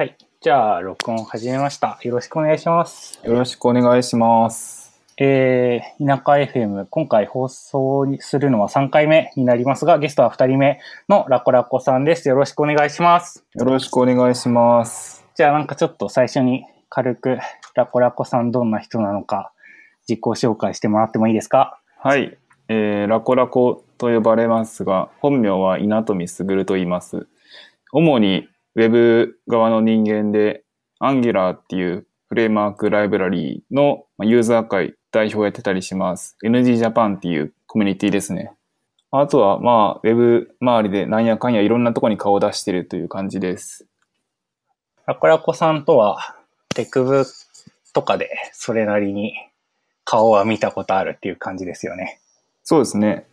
はい。じゃあ、録音始めました。よろしくお願いします。よろしくお願いします。えー、田舎 FM、今回放送にするのは3回目になりますが、ゲストは2人目のラコラコさんです。よろしくお願いします。よろしくお願いします。じゃあ、なんかちょっと最初に軽く、ラコラコさんどんな人なのか、自己紹介してもらってもいいですか？はい。えー、ラコラコと呼ばれますが、本名は稲富卓と言います。主にウェブ側の人間で、Angular っていうフレームワークライブラリーのまあユーザー会代表をやってたりします。NG Japan っていうコミュニティですね。あとは、まあ、ウェブ周りでなんやかんやいろんなところに顔を出してるという感じです。ラコラコさんとは、テクブとかでそれなりに顔は見たことあるっていう感じですよね。そうですね。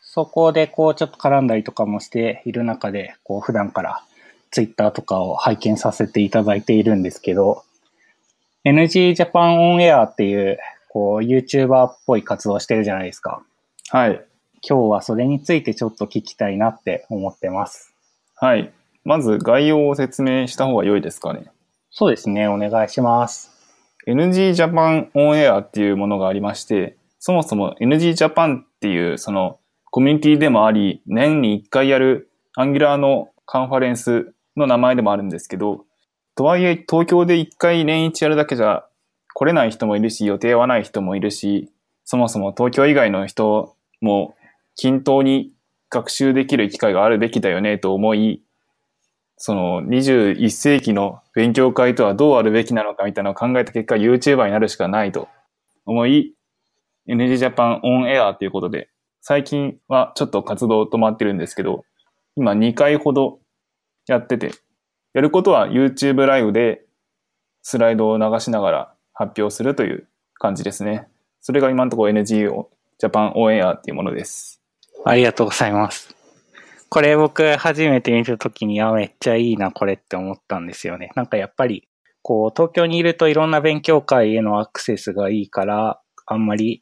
そこでこうちょっと絡んだりとかもしている中で、こう普段からツイッターとかを拝見させていただいているんですけど、NG Japan On Air っていう、こう YouTuber っぽい活動をしてるじゃないですか。はい。今日はそれについてちょっと聞きたいなって思ってます。はい。まず概要を説明した方が良いですかね。そうですね、お願いします。NG Japan On Air っていうものがありまして、そもそも NG Japan っていうそのコミュニティでもあり、年に1回やる Angular のカンファレンスの名前でもあるんですけど、とはいえ東京で1回年一やるだけじゃ来れない人もいるし、予定はない人もいるし、そもそも東京以外の人も均等に学習できる機会があるべきだよねと思い、その21世紀の勉強会とはどうあるべきなのかみたいなのを考えた結果 YouTuber になるしかないと思い NG Japan On Air ということで最近はちょっと活動止まってるんですけど今2回ほどやっててやることは YouTube ライブでスライドを流しながら発表するという感じですね。それが今のところ NG Japan On Air っていうものです。ありがとうございます。これ僕初めて見たときに、あ、めっちゃいいな、これって思ったんですよね。なんかやっぱり、こう、東京にいるといろんな勉強会へのアクセスがいいから、あんまり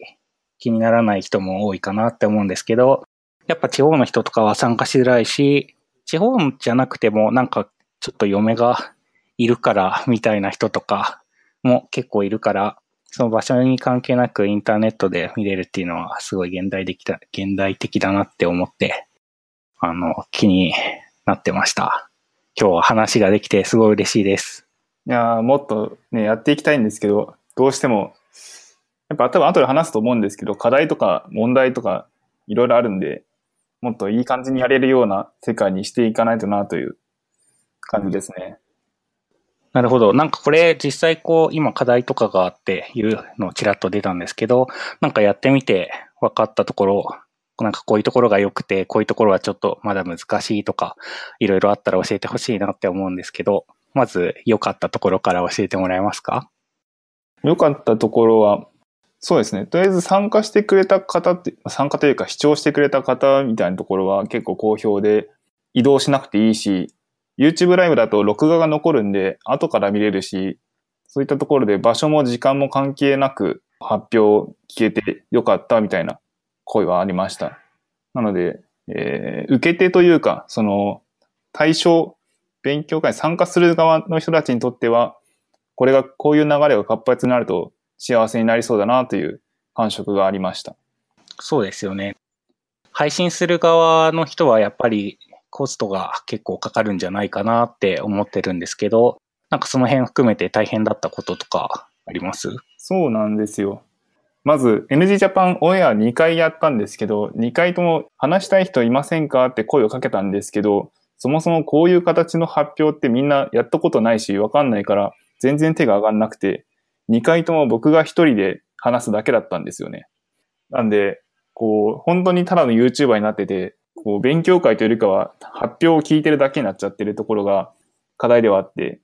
気にならない人も多いかなって思うんですけど、やっぱ地方の人とかは参加しづらいし、地方じゃなくてもなんかちょっと嫁がいるからみたいな人とかも結構いるから、その場所に関係なくインターネットで見れるっていうのはすごい現代的だ、現代的だなって思って、あの、気になってました。今日は話ができてすごい嬉しいです。いやもっとね、やっていきたいんですけど、どうしても、やっぱ多分後で話すと思うんですけど、課題とか問題とかいろいろあるんで、もっといい感じにやれるような世界にしていかないとなという感じですね。なるほど。なんかこれ実際こう今課題とかがあっていうのちらっと出たんですけど、なんかやってみて分かったところ、なんかこういうところが良くて、こういうところはちょっとまだ難しいとか、いろいろあったら教えてほしいなって思うんですけど、まず良かったところから教えてもらえますか？良かったところは、そうですね。とりあえず参加してくれた方って、参加というか視聴してくれた方みたいなところは結構好評で、移動しなくていいし、YouTube ライブだと録画が残るんで、後から見れるし、そういったところで場所も時間も関係なく発表聞けてよかったみたいな声はありました。なので、えー受け手というか、その、対象、勉強会に参加する側の人たちにとっては、これが、こういう流れが活発になると幸せになりそうだなという感触がありました。そうですよね。配信する側の人はやっぱりコストが結構かかるんじゃないかなって思ってるんですけど、なんかその辺含めて大変だったこととかあります？そうなんですよ。まず、NG Japan オンエア2回やったんですけど、2回とも話したい人いませんかって声をかけたんですけど、そもそもこういう形の発表ってみんなやったことないし、わかんないから、全然手が上がんなくて、2回とも僕が一人で話すだけだったんですよね。なんで、こう、本当にただの YouTuber になってて、こう、勉強会というよりかは発表を聞いてるだけになっちゃってるところが課題ではあって、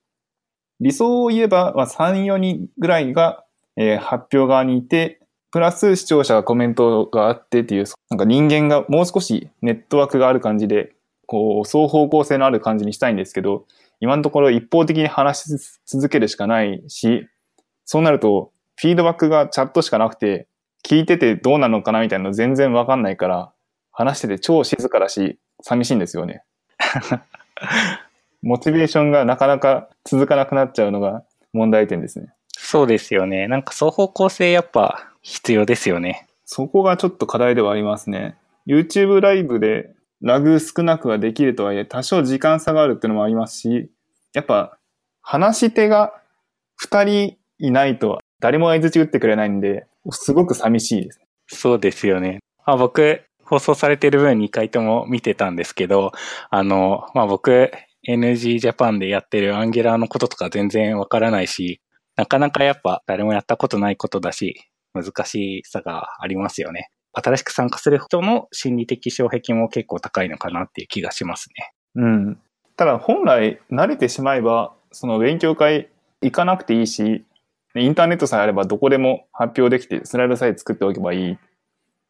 理想を言えば、まあ、3、4人ぐらいが、えー発表側にいて、プラス視聴者がコメントがあってっていう、なんか人間がもう少しネットワークがある感じで、こう、双方向性のある感じにしたいんですけど、今のところ一方的に話し続けるしかないし、そうなると、フィードバックがチャットしかなくて、聞いててどうなのかなみたいなの全然わかんないから、話してて超静かだし、寂しいんですよね。モチベーションがなかなか続かなくなっちゃうのが問題点ですね。そうですよね。なんか双方向性やっぱ必要ですよね。そこがちょっと課題ではありますね。YouTube ライブでラグ少なくはできるとはいえ、多少時間差があるっていうのもありますし、やっぱ話し手が2人いないと誰も相槌打ってくれないんで、すごく寂しいです。そうですよね。あ僕、放送されてる分2回とも見てたんですけど、あの、まあ、僕、NG ジャパンでやってるアンゲラーのこととか全然わからないし、なかなかやっぱ誰もやったことないことだし、難しさがありますよね。新しく参加する人の心理的障壁も結構高いのかなっていう気がしますね。うん。ただ本来慣れてしまえば、その勉強会行かなくていいし、インターネットさえあればどこでも発表できて、スライドさえ作っておけばいいっ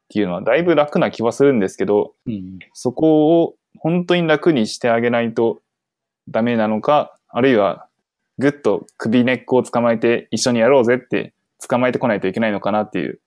ていうのはだいぶ楽な気はするんですけど、うん、そこを本当に楽にしてあげないとダメなのか、あるいはぐっと首根っこを捕まえて一緒にやろうぜって捕まえてこないといけないのかなっていう。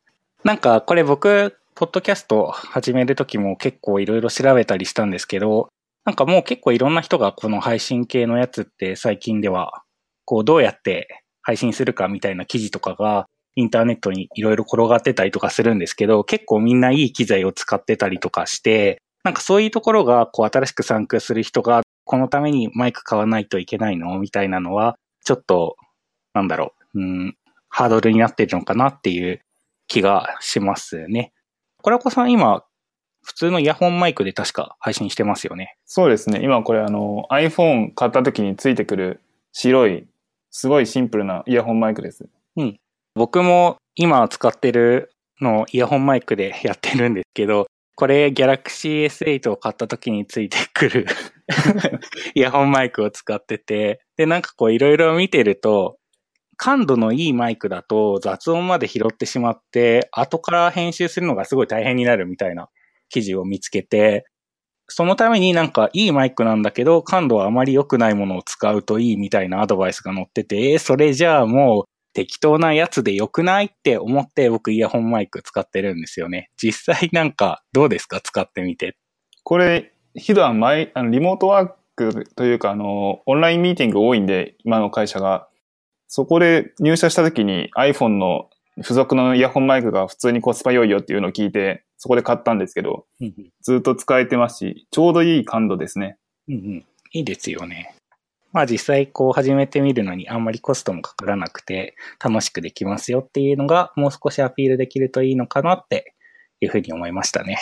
なんかこれ僕、ポッドキャスト始めるときも結構いろいろ調べたりしたんですけど、なんかもう結構いろんな人がこの配信系のやつって最近では、こうどうやって配信するかみたいな記事とかがインターネットにいろいろ転がってたりとかするんですけど、結構みんないい機材を使ってたりとかして、なんかそういうところが、こう新しく参加する人が、このためにマイク買わないといけないのみたいなのは、ちょっと、なんだろう、うん、ハードルになってるのかなっていう気がしますね。コラコさん今、普通のイヤホンマイクで確か配信してますよね？そうですね。今これあの iPhone 買った時についてくる白い、すごいシンプルなイヤホンマイクです。うん。僕も今使ってるのイヤホンマイクでやってるんですけど、これ Galaxy S8 を買った時についてくる イヤホンマイクを使ってて、で、なんかこういろいろ見てると、感度のいいマイクだと雑音まで拾ってしまって、後から編集するのがすごい大変になるみたいな記事を見つけて、そのためになんかいいマイクなんだけど、感度はあまり良くないものを使うといいみたいなアドバイスが載ってて、えー、それじゃあもう適当なやつで良くないって思って僕イヤホンマイク使ってるんですよね。実際なんかどうですか？使ってみて。これ、普段前、あのリモートワークというか、あの、オンラインミーティング多いんで、今の会社が。そこで入社した時に iPhone の付属のイヤホンマイクが普通にコスパ良いよっていうのを聞いて、そこで買ったんですけど、ずっと使えてますし、ちょうどいい感度ですね。うんうん。いいですよね。まあ実際こう始めてみるのにあんまりコストもかからなくて楽しくできますよっていうのがもう少しアピールできるといいのかなっていうふうに思いましたね。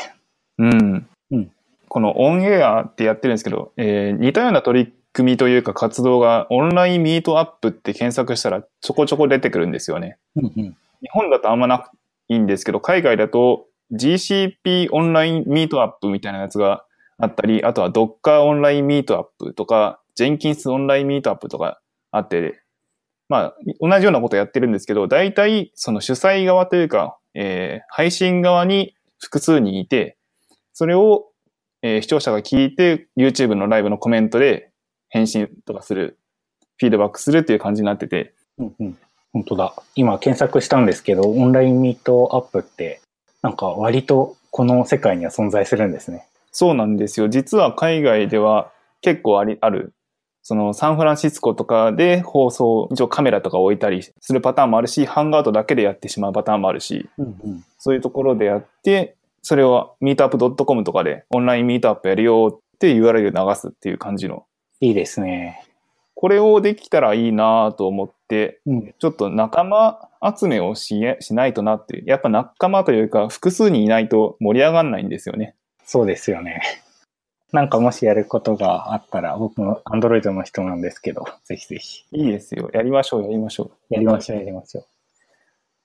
うん。うん。このオンエアってやってるんですけど、えー、似たような取り組みというか活動がオンラインミートアップって検索したらちょこちょこ出てくるんですよね。うんうん、日本だとあんまないんですけど、海外だと GCP オンラインミートアップみたいなやつがあったり、あとは Docker オンラインミートアップとか、ジェンキンスオンラインミートアップとかあって、まあ、同じようなことやってるんですけど、大体、その主催側というか、えー、配信側に複数人いて、それを、えー、視聴者が聞いて、YouTube のライブのコメントで返信とかする、フィードバックするっていう感じになってて。うんうん。本当だ。今検索したんですけど、オンラインミートアップって、なんか割とこの世界には存在するんですね。そうなんですよ。実は海外では結構あり、あるそのサンフランシスコとかで放送、一応カメラとか置いたりするパターンもあるし、ハンガートだけでやってしまうパターンもあるし、うんうん、そういうところでやって、それをミートアップ .com とかでオンラインミートアップやるよって URL 流すっていう感じの。いいですね。これをできたらいいなと思って、うん、ちょっと仲間集めをししないとなって、やっぱ仲間というか複数人いないと盛り上がんないんですよね。そうですよね。なんかもしやることがあったら、僕も Android の人なんですけど、ぜひぜひ。いいですよ。やりましょう、やりましょう。やりましょう、やりましょう。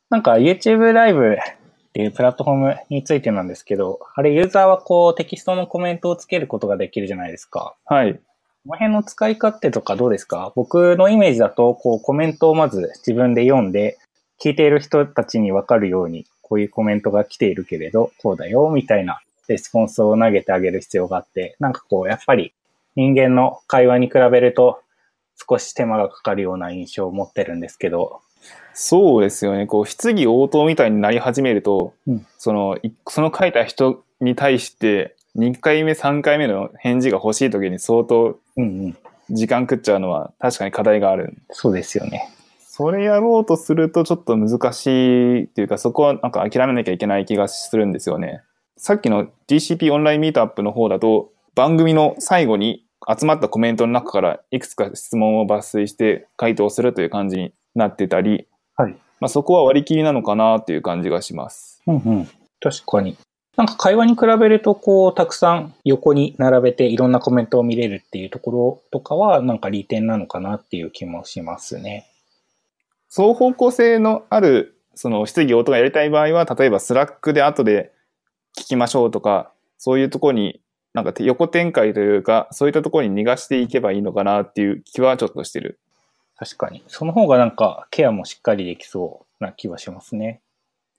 なんか YouTube ライブっていうプラットフォームについてなんですけど、あれユーザーはこうテキストのコメントをつけることができるじゃないですか。はい。この辺の使い勝手とかどうですか？僕のイメージだと、こうコメントをまず自分で読んで、聞いている人たちにわかるように、こういうコメントが来ているけれど、こうだよ、みたいなレスポンスを投げてあげる必要があって、なんかこう、やっぱり人間の会話に比べると少し手間がかかるような印象を持ってるんですけど。そうですよね。こう、質疑応答みたいになり始めると、うん、その、その書いた人に対して2回目、3回目の返事が欲しい時に相当うんうん時間食っちゃうのは確かに課題がある。そうですよね。それやろうとするとちょっと難しいっていうか、そこはなんか諦めなきゃいけない気がするんですよね。さっきの GCP オンラインミートアップの方だと、番組の最後に集まったコメントの中からいくつか質問を抜粋して回答するという感じになってたり、はい。まあ、そこは割り切りなのかなっていう感じがします。うんうん。確かに。なんか会話に比べると、こう、たくさん横に並べていろんなコメントを見れるっていうところとかは、なんか利点なのかなっていう気もしますね。双方向性のある、その質疑応答がやりたい場合は、例えば Slack で後で聞きましょうとか、そういうところに、なんか横展開というか、そういったところに逃がしていけばいいのかなっていう気はちょっとしてる。確かに。その方がなんかケアもしっかりできそうな気はしますね。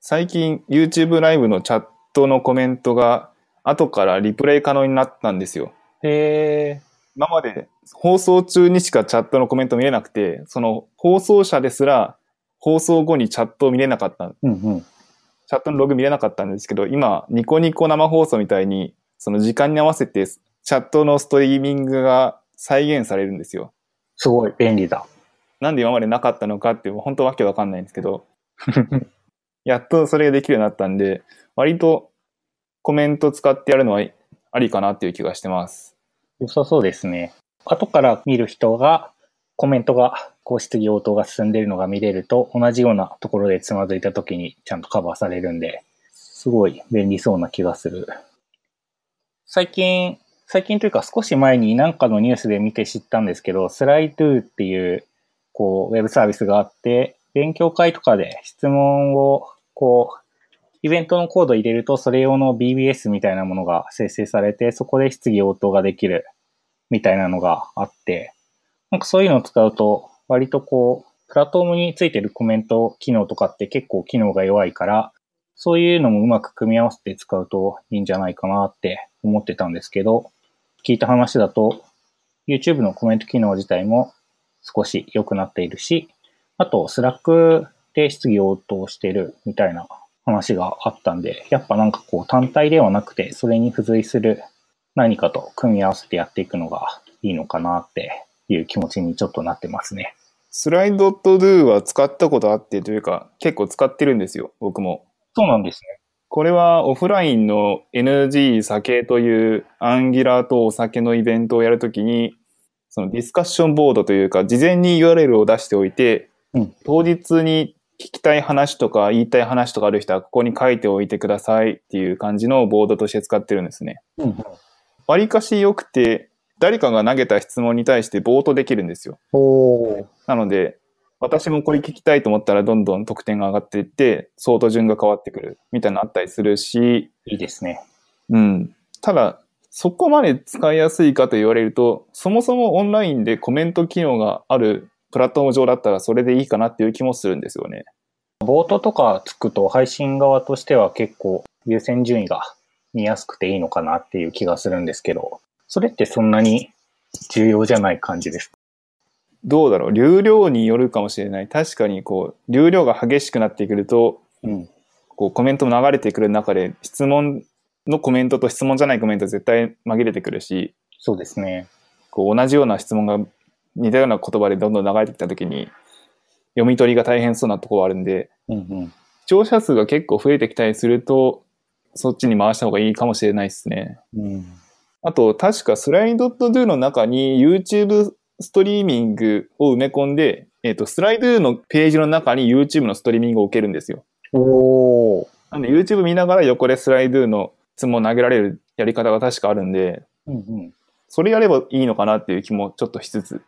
最近 YouTube ライブのチャットのコメントが後からリプレイ可能になったんですよ。へえ。今まで放送中にしかチャットのコメント見れなくて、その放送者ですら放送後にチャットを見れなかった。うんうん。チャットのログ見れなかったんですけど、今、ニコニコ生放送みたいに、その時間に合わせてチャットのストリーミングが再現されるんですよ。すごい便利だ。なんで今までなかったのかって、本当わけわかんないんですけど、やっとそれができるようになったんで、割とコメント使ってやるのはありかなっていう気がしてます。良さそうですね。後から見る人が、コメントが、こう質疑応答が進んでいるのが見れると、同じようなところでつまずいた時にちゃんとカバーされるんで、すごい便利そうな気がする。最近、最近というか少し前に何かのニュースで見て知ったんですけど、スライドゥーっていう、こう、ウェブサービスがあって、勉強会とかで質問を、こう、イベントのコード入れると、それ用の BBS みたいなものが生成されて、そこで質疑応答ができるみたいなのがあって、なんかそういうのを使うと、割とこう、プラットフォームについてるコメント機能とかって結構機能が弱いから、そういうのもうまく組み合わせて使うといいんじゃないかなって思ってたんですけど、聞いた話だと、YouTube のコメント機能自体も少し良くなっているし、あと、スラックで質疑応答してるみたいな話があったんで、やっぱなんかこう単体ではなくて、それに付随する何かと組み合わせてやっていくのがいいのかなっていう気持ちにちょっとなってますね。 Slido は使ったことあってというか、結構使ってるんですよ、僕も。そうなんですね。これはオフラインの NG 酒という Angular とお酒のイベントをやるときに、そのディスカッションボードというか、事前に URL を出しておいて、うん当日に聞きたい話とか言いたい話とかある人はここに書いておいてくださいっていう感じのボードとして使ってるんですね。うん。割かし良くて、誰かが投げた質問に対してボートできるんですよ。なので、私もこれ聞きたいと思ったらどんどん得点が上がっていって、相当順が変わってくるみたいなのあったりするし、いいですね。うん。ただ、そこまで使いやすいかと言われると、そもそもオンラインでコメント機能があるプラットフォーム上だったらそれでいいかなっていう気もするんですよね。ボートとかつくと配信側としては結構優先順位が見やすくていいのかなっていう気がするんですけど、それってそんなに重要じゃない感じですか？どうだろう？流量によるかもしれない。確かにこう、流量が激しくなってくると、うん。こうコメントも流れてくる中で質問のコメントと質問じゃないコメント絶対紛れてくるし、そうですね。こう同じような質問が似たような言葉でどんどん流れてきたときに読み取りが大変そうなところはあるんで、うんうん。視聴者数が結構増えてきたりすると、そっちに回した方がいいかもしれないですね。うん。あと、確かスライド .do の中に YouTube ストリーミングを埋め込んで、えっ、と、スライドのページの中に YouTube のストリーミングを置けるんですよ。おー。なんで YouTube 見ながら横でスライドの質問を投げられるやり方が確かあるんで、うんうん。それやればいいのかなっていう気もちょっとしつつ。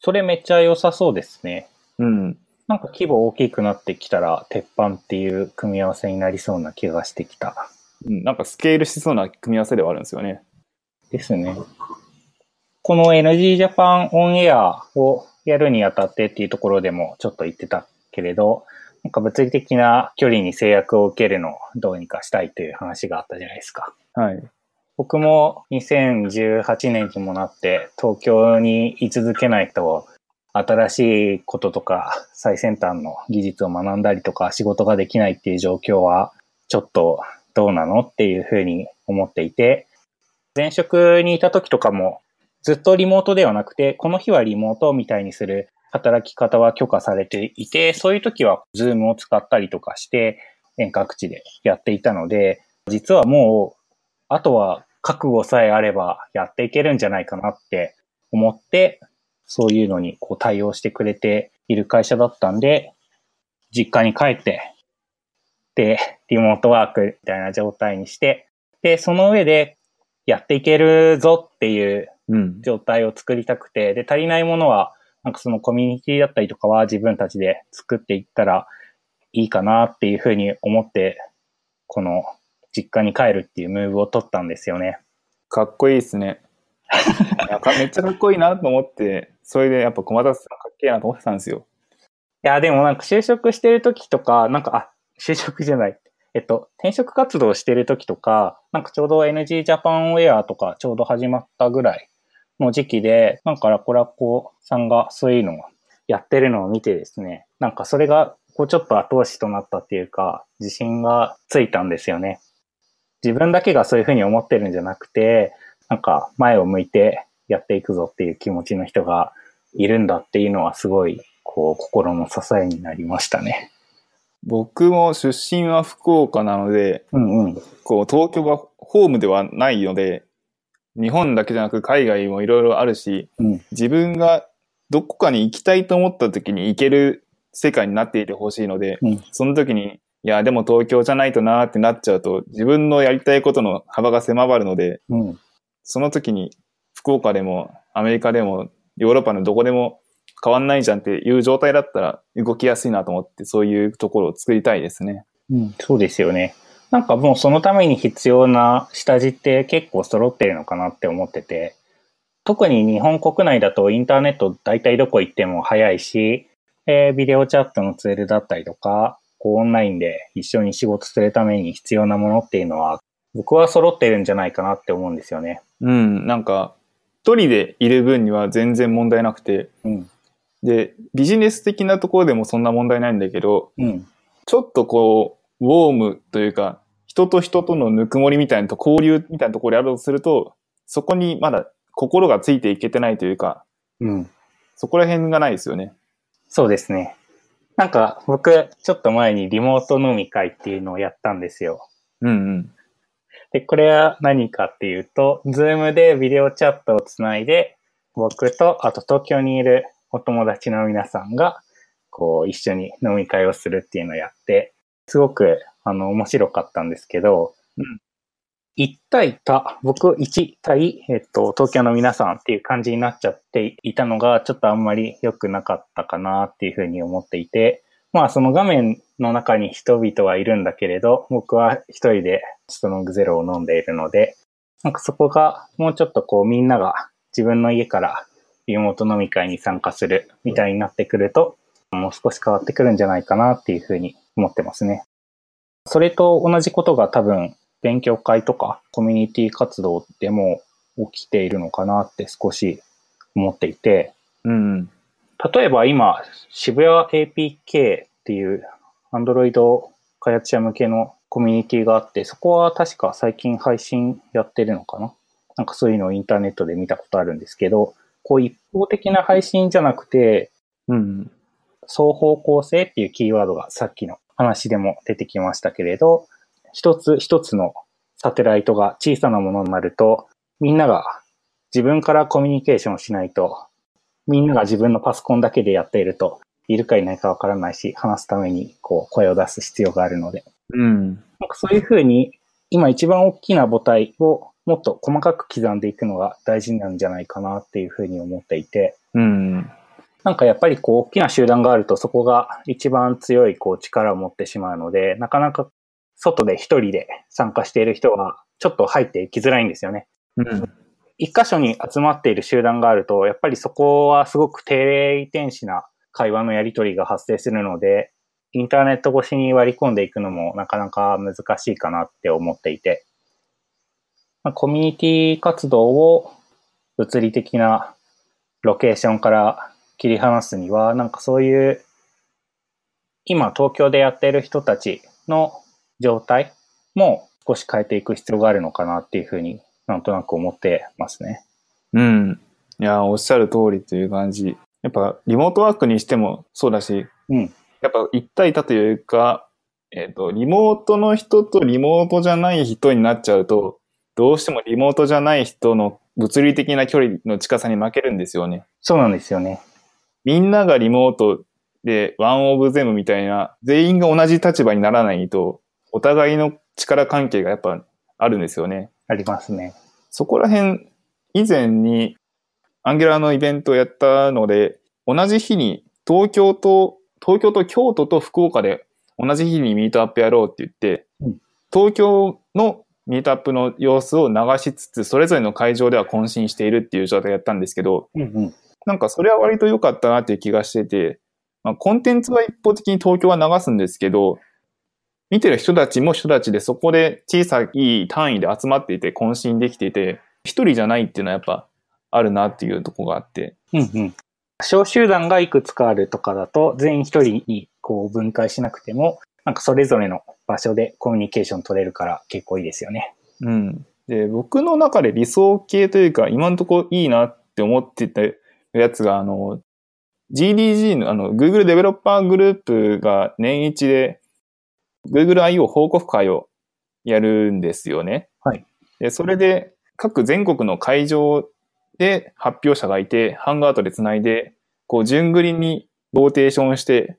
それめっちゃ良さそうですね。うん。なんか規模大きくなってきたら、鉄板っていう組み合わせになりそうな気がしてきた。うんなんかスケールしそうな組み合わせではあるんですよね。ですね。この NG ジャパンオンエアをやるにあたってっていうところでもちょっと言ってたけれど、なんか物理的な距離に制約を受けるのをどうにかしたいという話があったじゃないですか。はい。僕も2018年にもなって東京に居続けないと新しいこととか最先端の技術を学んだりとか仕事ができないっていう状況はちょっとどうなのっていうふうに思っていて前職にいた時とかもずっとリモートではなくて、この日はリモートみたいにする働き方は許可されていて、そういう時はズームを使ったりとかして遠隔地でやっていたので、実はもう、あとは覚悟さえあればやっていけるんじゃないかなって思って、そういうのにこう対応してくれている会社だったんで、実家に帰って、で、リモートワークみたいな状態にして、で、その上でやっていけるぞっていう状態を作りたくて、で、足りないものは、なんかそのコミュニティだったりとかは自分たちで作っていったらいいかなっていうふうに思って、この実家に帰るっていうムーブを取ったんですよね。かっこいいですね。めっちゃかっこいいなと思って、それでやっぱ小松さんかっけえなと思ってたんですよ。いや、でもなんか就職してる時とか、なんか、あ、就職じゃない。えっと、転職活動してる時とか、なんかちょうど NG ジャパンウェアとかちょうど始まったぐらいの時期で、なんかラコラコさんがそういうのをやってるのを見てですね、なんかそれがこうちょっと後押しとなったっていうか、自信がついたんですよね。自分だけがそういうふうに思ってるんじゃなくて、なんか前を向いてやっていくぞっていう気持ちの人がいるんだっていうのはすごい、こう、心の支えになりましたね。僕も出身は福岡なので、うんうん、こう東京がホームではないので、日本だけじゃなく海外もいろいろあるし、うん、自分がどこかに行きたいと思った時に行ける世界になっていてほしいので、うん、その時に、いや、でも東京じゃないとなってなっちゃうと、自分のやりたいことの幅が狭まるので、うん、その時に福岡でもアメリカでもヨーロッパのどこでも変わんないじゃんっていう状態だったら動きやすいなと思って、そういうところを作りたいですね。うん、そうですよね。なんかもうそのために必要な下地って結構揃ってるのかなって思ってて、特に日本国内だとインターネット大体どこ行っても早いし、えー、ビデオチャットのツールだったりとか、こうオンラインで一緒に仕事するために必要なものっていうのは、僕は揃ってるんじゃないかなって思うんですよね。うん、なんか、一人でいる分には全然問題なくて、うん、で、ビジネス的なところでもそんな問題ないんだけど、うん、ちょっとこう、ウォームというか、人と人とのぬくもりみたいなと、交流みたいなところであるとすると、そこにまだ心がついていけてないというか、うん。そこら辺がないですよね。そうですね。なんか僕、ちょっと前にリモート飲み会っていうのをやったんですよ。うんうん。で、これは何かっていうと、 Zoom でビデオチャットをつないで、僕と、あと東京にいるお友達の皆さんが、こう、一緒に飲み会をするっていうのをやって、すごく、あの、面白かったんですけど、うん。1対他、僕1対、えっと、東京の皆さんっていう感じになっちゃっていたのが、ちょっとあんまり良くなかったかなっていうふうに思っていて、まあその画面の中に人々はいるんだけれど、僕は一人でストロングゼロを飲んでいるので、なんかそこがもうちょっとこうみんなが自分の家からリモート飲み会に参加するみたいになってくると、もう少し変わってくるんじゃないかなっていうふうに思ってますね。それと同じことが多分勉強会とかコミュニティ活動でも起きているのかなって少し思っていて、うん、例えば今、渋谷 APK っていうアンドロイド開発者向けのコミュニティがあって、そこは確か最近配信やってるのかな？なんかそういうのをインターネットで見たことあるんですけど、こう一方的な配信じゃなくて、うん、双方向性っていうキーワードがさっきの話でも出てきましたけれど、一つ一つのサテライトが小さなものになると、みんなが自分からコミュニケーションしないと、みんなが自分のパソコンだけでやっていると、いるかいないかわからないし、話すためにこう声を出す必要があるので。うん。なんかそういうふうに、今一番大きな母体をもっと細かく刻んでいくのが大事なんじゃないかなっていうふうに思っていて。うん。なんかやっぱりこう大きな集団があるとそこが一番強いこう力を持ってしまうので、なかなか外で一人で参加している人はちょっと入っていきづらいんですよね。うん。一箇所に集まっている集団があると、やっぱりそこはすごく低霊遺伝子な会話のやり取りが発生するので、インターネット越しに割り込んでいくのもなかなか難しいかなって思っていて、まあ、コミュニティ活動を物理的なロケーションから切り離すには、なんかそういう今東京でやっている人たちの状態も少し変えていく必要があるのかなっていうふうになんとなく思ってますね。うん。いや、おっしゃる通りという感じ。やっぱ、リモートワークにしてもそうだし、うん。やっぱ一対多というか、えっ、と、リモートの人とリモートじゃない人になっちゃうと、どうしてもリモートじゃない人の物理的な距離の近さに負けるんですよね。そうなんですよね。みんながリモートでワンオブゼムみたいな、全員が同じ立場にならないと、お互いの力関係がやっぱあるんですよね。ありますね。そこら辺、以前にアンギュラーのイベントをやったので、同じ日に東京と、東京と京都と福岡で同じ日にミートアップやろうって言って、うん東京のミートアップの様子を流しつつ、それぞれの会場では渾身しているっていう状態をやったんですけど、うんうん。なんかそれは割と良かったなっていう気がしてて、まあ、コンテンツは一方的に東京は流すんですけど、見てる人たちも人たちでそこで小さい単位で集まっていて渾身できていて、一人じゃないっていうのはやっぱあるなっていうところがあって。うんうん。小集団がいくつかあるとかだと、全員一人にこう分解しなくても、なんかそれぞれの場所でコミュニケーション取れるから結構いいですよね。うん。で、僕の中で理想系というか、今のところいいなって思ってたやつが、あの、GDG の、あの、Google デベロッパーグループが年一で Google I.O. 報告会をやるんですよね。はい。で、それで各全国の会場で発表者がいて、ハンガートでつないで、こう、順繰りにローテーションして、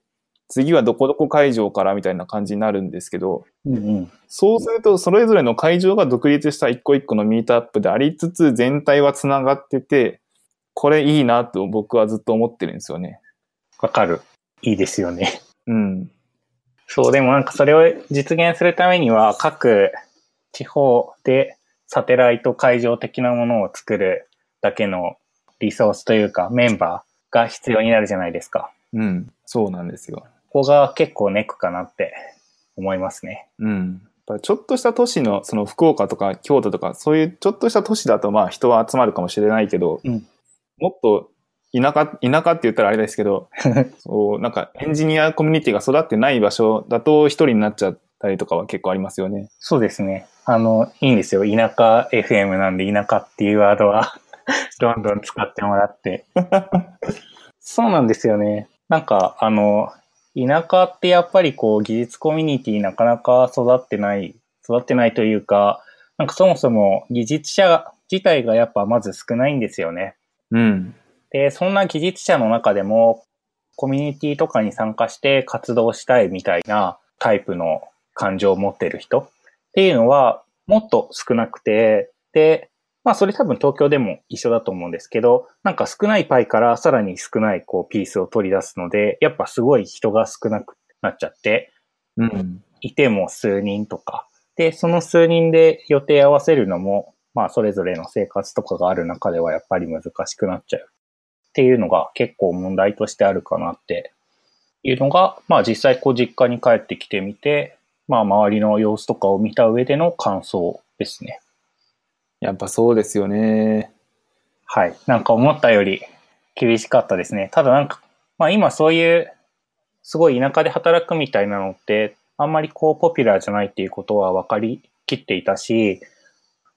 次はどこどこ会場からみたいな感じになるんですけど、うんうん。そうすると、それぞれの会場が独立した一個一個のミートアップでありつつ、全体は繋がってて、これいいなと僕はずっと思ってるんですよね。わかる。いいですよね。うん。そう、でもなんかそれを実現するためには各地方でサテライト会場的なものを作るだけのリソースというかメンバーが必要になるじゃないですか。うん。そうなんですよ。ここが結構ネックかなって思いますね。うん。ちょっとした都市の、その福岡とか京都とか、そういうちょっとした都市だとまあ人は集まるかもしれないけど、うんもっと田舎、田舎って言ったらあれですけど、そう、なんかエンジニアコミュニティが育ってない場所だと一人になっちゃったりとかは結構ありますよね。そうですね。あの、いいんですよ。田舎 FM なんで田舎っていうワードはどんどん使ってもらって。そうなんですよね。なんか、あの、田舎ってやっぱりこう技術コミュニティなかなか育ってない、育ってないというか、なんかそもそも技術者自体がやっぱまず少ないんですよね。うん。で、そんな技術者の中でも、コミュニティとかに参加して活動したいみたいなタイプの感情を持ってる人っていうのはもっと少なくて、で、まあそれ多分東京でも一緒だと思うんですけど、なんか少ないパイからさらに少ないこうピースを取り出すので、やっぱすごい人が少なくなっちゃって、うん。いても数人とか。で、その数人で予定合わせるのも、まあそれぞれの生活とかがある中ではやっぱり難しくなっちゃう。っていうのが結構問題としてあるかなっていうのが、まあ実際こう実家に帰ってきてみて、まあ周りの様子とかを見た上での感想ですね。やっぱそうですよね。はい。なんか思ったより厳しかったですね。ただなんか、まあ今そういうすごい田舎で働くみたいなのって、あんまりこうポピュラーじゃないっていうことは分かりきっていたし、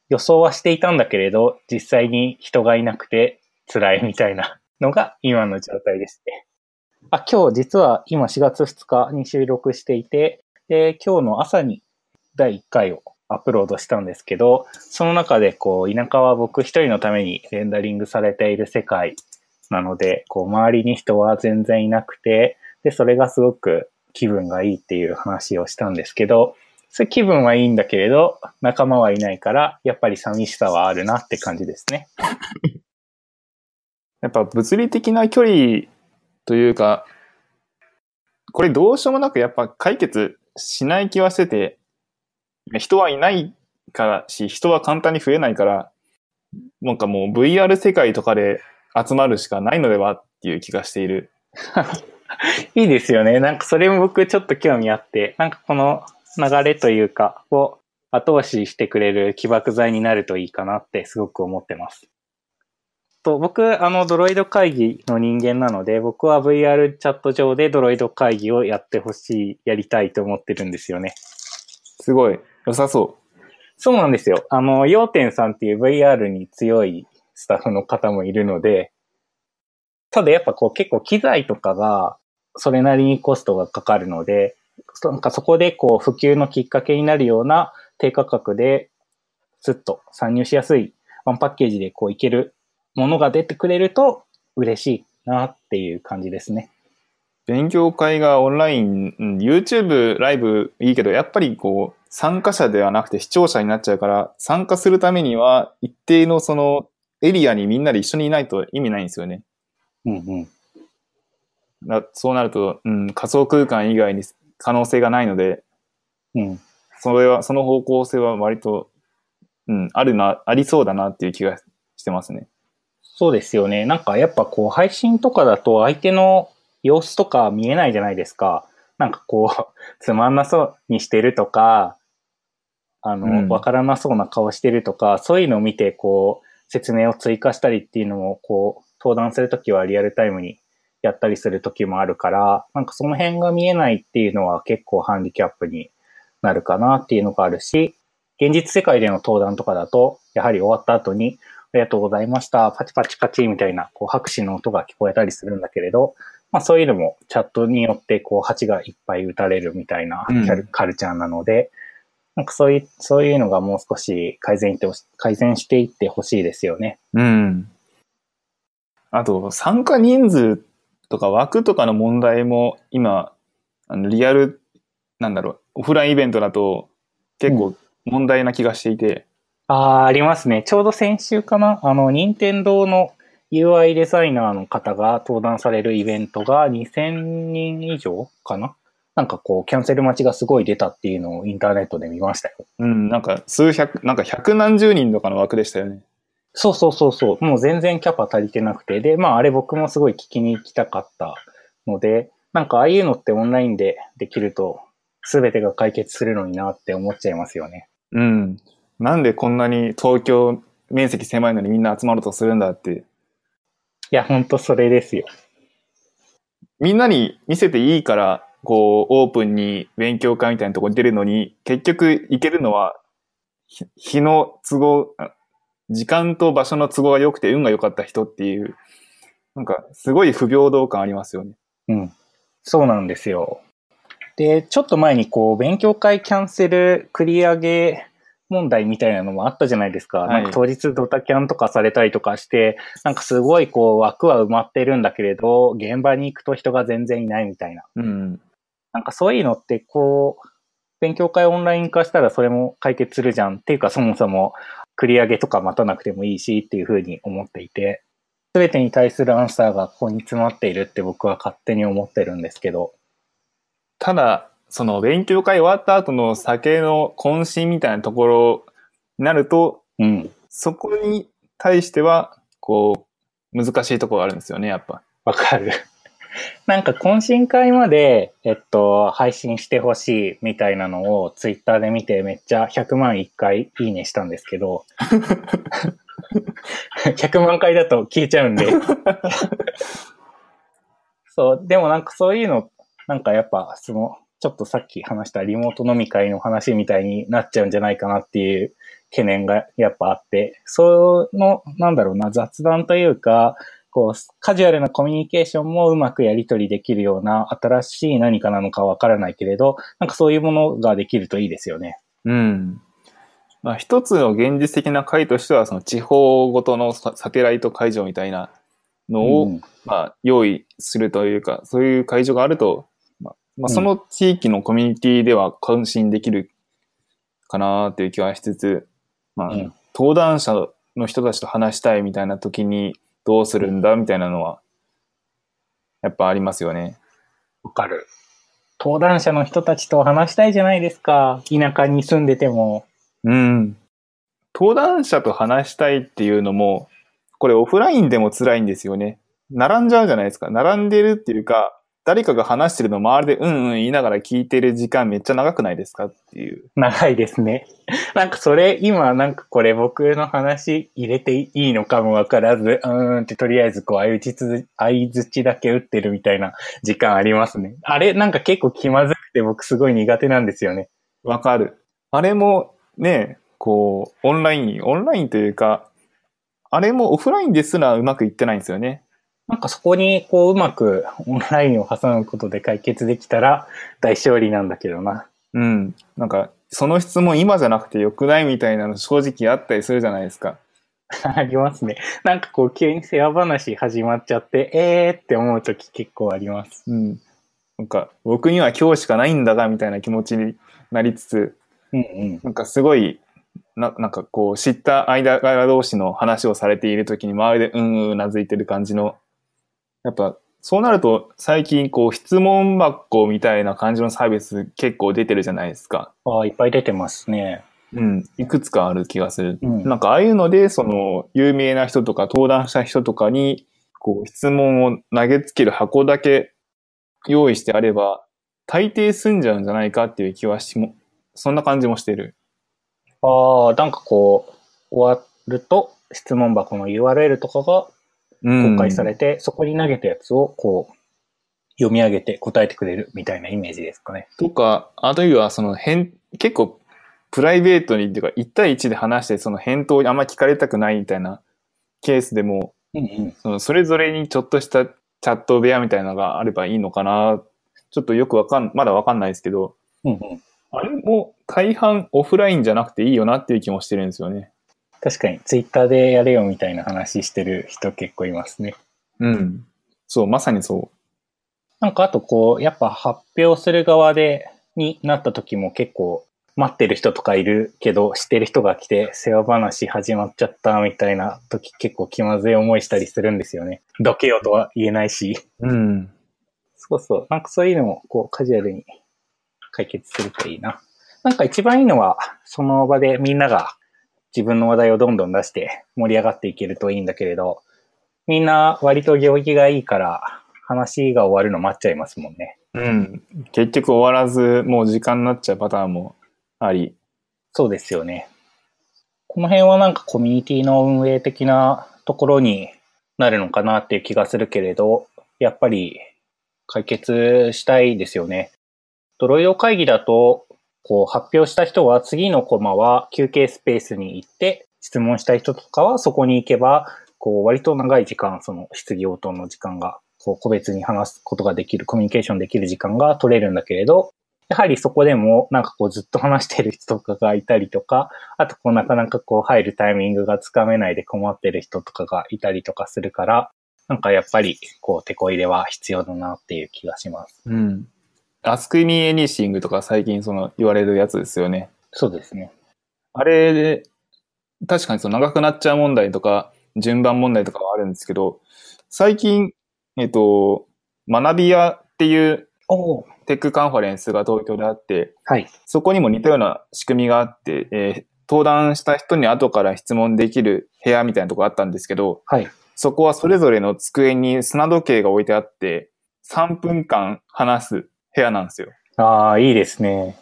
予想はしていたんだけれど、実際に人がいなくて辛いみたいなのが今の状態ですね。あ、今日実は今4月2日に収録していて、で、今日の朝に第1回をアップロードしたんですけど、その中でこう、田舎は僕一人のためにレンダリングされている世界なので、こう、周りに人は全然いなくて、で、それがすごく気分がいいっていう話をしたんですけど、それ気分はいいんだけれど、仲間はいないから、やっぱり寂しさはあるなって感じですね。やっぱ物理的な距離というか、これどうしようもなくやっぱ解決しない気はしてて、人はいないからし、人は簡単に増えないから、なんかもう VR 世界とかで集まるしかないのではっていう気がしている。いいですよね。なんかそれも僕ちょっと興味あって、なんかこの流れというか、を後押ししてくれる起爆剤になるといいかなってすごく思ってます。と僕、あの、ドロイド会議の人間なので、僕は VR チャット上でドロイド会議をやってほしい、やりたいと思ってるんですよね。すごい良さそそうなんですよ。あの、要点さんっていう VR に強いスタッフの方もいるので、ただやっぱこう結構機材とかがそれなりにコストがかかるので、なんかそこでこう普及のきっかけになるような低価格で、スッと参入しやすいワンパッケージでこういけるものが出てくれると嬉しいなっていう感じですね。勉強会がオンライン、YouTube ライブいいけど、やっぱりこう、参加者ではなくて視聴者になっちゃうから、参加するためには一定のそのエリアにみんなで一緒にいないと意味ないんですよね。うんうん。そうなると、うん、仮想空間以外に可能性がないので、うん。それは、その方向性は割と、うん、あるな、ありそうだなっていう気がしてますね。そうですよね。なんかやっぱこう配信とかだと相手の様子とか見えないじゃないですか。なんかこう、つまんなそうにしてるとか、あの、わ、うん、からなそうな顔してるとか、そういうのを見てこう、説明を追加したりっていうのも、こう、登壇するときはリアルタイムにやったりするときもあるから、なんかその辺が見えないっていうのは結構ハンディキャップになるかなっていうのがあるし、現実世界での登壇とかだと、やはり終わった後に、ありがとうございました、パチパチパチみたいな、こう拍手の音が聞こえたりするんだけれど、まあそういうのもチャットによってこう蜂がいっぱい打たれるみたいなカルチャーなので、なんかそういう、そういうのがもう少し改善って改善していってほしいですよね。うん。あと、参加人数とか枠とかの問題も今、あのリアル、なんだろう、オフラインイベントだと結構問題な気がしていて。うん、ああ、ありますね。ちょうど先週かなあの、任天堂の UI デザイナーの方が登壇されるイベントが2000人以上かななんかこう、キャンセル待ちがすごい出たっていうのをインターネットで見ましたよ。うん、なんか数百、なんか百何十人とかの枠でしたよね。そうそうそうそう。もう全然キャパ足りてなくて。で、まああれ僕もすごい聞きに行きたかったので、なんかああいうのってオンラインでできると、すべてが解決するのになって思っちゃいますよね。うん。なんでこんなに東京面積狭いのにみんな集まるとするんだって。いや、ほんとそれですよ。みんなに見せていいからこう、オープンに勉強会みたいなところに出るのに、結局行けるのは、日の都合、時間と場所の都合が良くて運が良かった人っていう、なんか、すごい不平等感ありますよね。うん。そうなんですよ。で、ちょっと前にこう、勉強会キャンセル繰り上げ問題みたいなのもあったじゃないですか。はい、なんか当日ドタキャンとかされたりとかして、なんかすごいこう枠は埋まってるんだけれど、現場に行くと人が全然いないみたいな。うん。なんかそういうのってこう、勉強会オンライン化したらそれも解決するじゃんっていうかそもそも繰り上げとか待たなくてもいいしっていうふうに思っていて、すべてに対するアンサーがここに詰まっているって僕は勝手に思ってるんですけど。ただ、その勉強会終わった後の酒の渾身みたいなところになると、うん、そこに対しては、こう、難しいところがあるんですよね、やっぱ。わかる。なんか懇親会まで、えっと、配信してほしいみたいなのをツイッターで見てめっちゃ100万1回いいねしたんですけど、100万回だと消えちゃうんで。そう、でもなんかそういうの、なんかやっぱその、ちょっとさっき話したリモート飲み会の話みたいになっちゃうんじゃないかなっていう懸念がやっぱあって、その、なんだろうな、雑談というか、こう、カジュアルなコミュニケーションもうまくやり取りできるような新しい何かなのかわからないけれど、なんかそういうものができるといいですよね。うん。まあ、一つの現実的な会としては、その地方ごとのサテライト会場みたいなのを、うん、まあ、用意するというか、そういう会場があると、まあ、まあ、その地域のコミュニティでは関心できるかなという気はしつつ、まあ、うん、登壇者の人たちと話したいみたいな時に、どうするんだみたいなのは、やっぱありますよね。わかる。登壇者の人たちと話したいじゃないですか。田舎に住んでても。うん。登壇者と話したいっていうのも、これオフラインでも辛いんですよね。並んじゃうじゃないですか。並んでるっていうか、誰かが話してるの周りでうんうん言いながら聞いてる時間めっちゃ長くないですかっていう。長いですね。なんかそれ、今なんかこれ僕の話入れていいのかもわからず、うーんってとりあえずこう相打ち、相づちだけ打ってるみたいな時間ありますね。あれなんか結構気まずくて僕すごい苦手なんですよね。わかる。あれもね、こう、オンライン、オンラインというか、あれもオフラインですらうまくいってないんですよね。なんかそこにこううまく オンラインを挟むことで解決できたら 大勝利なんだけどな。うん。なんか、その質問今じゃなくてよくないみたいなの正直あったりするじゃないですか。ありますね。なんかこう急に世話話始まっちゃって、えーって思うとき結構あります。うん。なんか、僕には今日しかないんだが、みたいな気持ちになりつつ、うんうん。なんかすごい、ななんかこう、知った間柄同士の話をされているときに周りでうんうんうなずいてる感じの、やっぱ、そうなると最近こう、質問箱みたいな感じのサービス結構出てるじゃないですか。ああ、いっぱい出てますね。うん。いくつかある気がする。うんなんかああいうので、その、有名な人とか登壇した人とかに、こう、質問を投げつける箱だけ用意してあれば、大抵済んじゃうんじゃないかっていう気はしも、そんな感じもしてる。ああ、なんかこう、終わると質問箱の URL とかがうん公開されて、そこに投げたやつをこう、読み上げて答えてくれるみたいなイメージですかね。とか、あるいはその返、結構プライベートにっていうか、1対1で話してその返答にあんま聞かれたくないみたいなケースでも、うんうん。そのそれぞれにちょっとしたチャット部屋みたいなのがあればいいのかな。ちょっとよくわかん、まだわかんないですけど、うんうん。あれも大半オフラインじゃなくていいよなっていう気もしてるんですよね。確かに、ツイッターでやれよみたいな話してる人結構いますね。うん。そう、まさにそなんかあとこう、やっぱ発表する側で、になった時も結構待ってる人とかいるけど、知ってる人が来て世話話始まっちゃったみたいな時結構気まずい思いしたりするんですよね。どけよとは言えないし。う。うん。そうそう。なんかそういうのもこうカジュアルに解決するといいな。なんか一番いいのは、その場でみんなが自分の話題をどんどん出して盛り上がっていけるといいんだけれど、みんな割と行儀がいいから話が終わるの待っちゃいますもんね。うん。結局終わらず、もう時間になっちゃうパターンもあり。そうですよね。この辺はなんかコミュニティの運営的なところになるのかなっていう気がするけれど、やっぱり解決したいですよね。ドロイド会議だと、こう発表した人は次のコマは休憩スペースに行って、質問した人とかはそこに行けば、こう割と長い時間、その質疑応答の時間が、こう個別に話すことができる、コミュニケーションできる時間が取れるんだけれど、やはりそこでもなんかこうずっと話してる人とかがいたりとか、あとこうなかなかこう入るタイミングがつかめないで困ってる人とかがいたりとかするから、なんかやっぱりこうてこ入れは必要だなっていう気がします。うん。Ask Me Anything とか最近その言われるやつですよね。そうですね。あれで、確かにその長くなっちゃう問題とか、順番問題とかはあるんですけど、最近、えっと、学び屋っていう。テックカンファレンスが東京であって、はい。そこにも似たような仕組みがあって、えー登壇した人に後から質問できる部屋みたいなとこあったんですけど、はい。そこはそれぞれの机に砂時計が置いてあって、3分間話す部屋なんですよ。ああ、いいですね。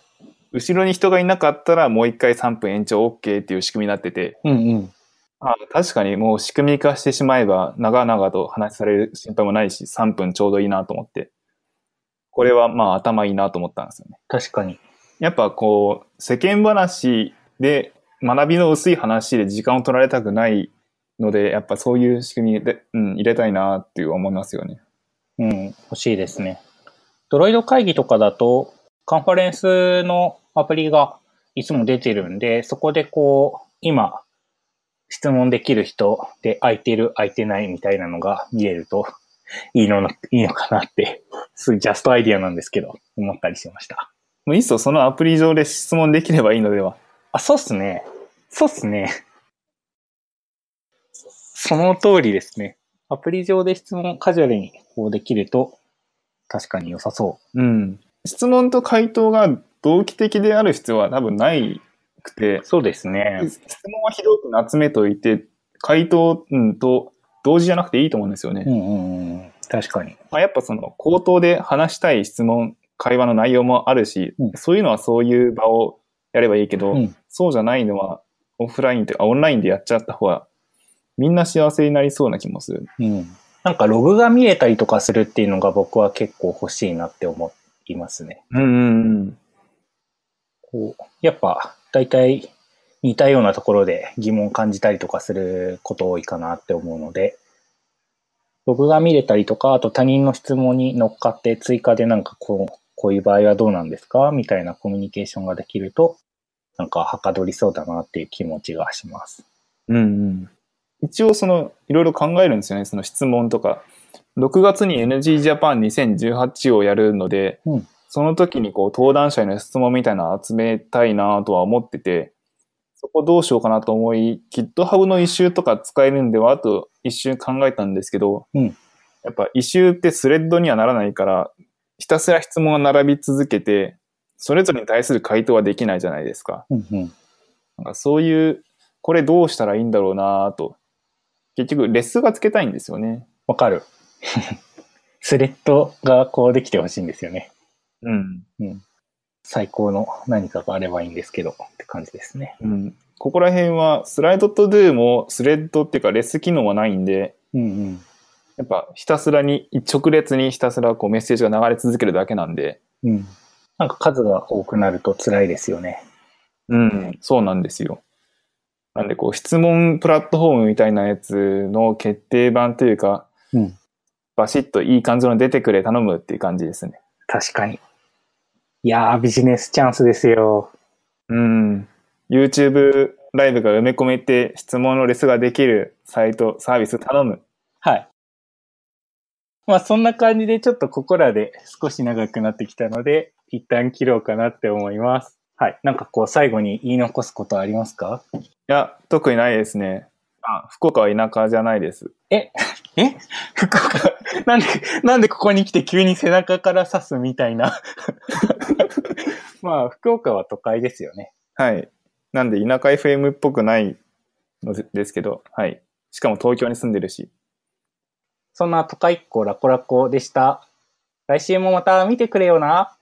後ろに人がいなかったらもう一回3分延長 OK っていう仕組みになってて、うんうん。あ確かにもう仕組み化してしまえば長々と話される心配もないし、3分ちょうどいいなと思って。これはまあ頭いいなと思ったんですよね。確かに。やっぱこう、世間話で学びの薄い話で時間を取られたくないので、やっぱそういう仕組みで、うん、入れたいなっていう思いますよね。うん、欲しいですね。ドロイド会議とかだと、カンファレンスのアプリがいつも出てるんで、そこでこう、今、質問できる人で空いてる空いてないみたいなのが見れると いいのな、いいのかなって、すぐジャストアイディアなんですけど、思ったりしました。もういっそそのアプリ上で質問できればいいのでは？あ、そうっすね。そうっすね。その通りですね。アプリ上で質問カジュアルにこうできると、確かに良さそうん。質問と回答が同期的である必要は多分ないくてう。、そうですね。質問は広く集めといて、回答、うん、と同時じゃなくていいと思うんですよね。うんうんうん。確かに。まあ、やっぱその口頭で話したい質問、会話の内容もあるし、うんそういうのはそういう場をやればいいけど、うんそうじゃないのはオフラインというかオンラインでやっちゃった方がみんな幸せになりそうな気もする。うん。なんかログが見えたりとかするっていうのが僕は結構欲しいなって思いますね。うんうんうん。こう、やっぱ大体似たようなところで疑問を感じたりとかすること多いかなって思うので、僕が見れたりとか、あと他人の質問に乗っかって追加でなんかこう、こういう場合はどうなんですか？みたいなコミュニケーションができると、なんかはかどりそうだなっていう気持ちがします。うんうん。一応その、いろいろ考えるんですよね、その質問とか。6月に NG ジャパン2018をやるので、うんその時にこう登壇者への質問みたいなのを集めたいなとは思ってて、そこどうしようかなと思い、GitHub の一周とか使えるんではと一瞬考えたんですけど、うんやっぱ一周ってスレッドにはならないから、ひたすら質問が並び続けて、それぞれに対する回答はできないじゃないですか。うんうん。なんかそういう、これどうしたらいいんだろうなと。結局、レスがつけたいんですよね。わかる。スレッドがこうできてほしいんですよね。うん。最高の何かがあればいいんですけどって感じですね。うん。ここら辺は、スライドとドゥもスレッドっていうかレス機能はないんで、うんうん。やっぱひたすらに、直列にひたすらこうメッセージが流れ続けるだけなんで、うん。なんか数が多くなると辛いですよね。うん、そうなんですよ。なんでこう質問プラットフォームみたいなやつの決定版というか、うん。バシッといい感じの出てくれ頼むっていう感じですね。確かに。いやー、ビジネスチャンスですよ。うん。YouTube ライブが埋め込めて質問のレスができるサイト、サービス頼む。はい。まあそんな感じでちょっとここらで少し長くなってきたので、一旦切ろうかなって思います。はい。なんかこう最後に言い残すことありますか？いや、特にないですね。あ、福岡は田舎じゃないです。え？福岡、なんで、なんでここに来て急に背中から刺すみたいな？まあ、福岡は都会ですよね。はい。なんで田舎 FM っぽくないのですけど、はい。しかも東京に住んでるし。そんな都会っ子ラコラコでした。来週もまた見てくれよな。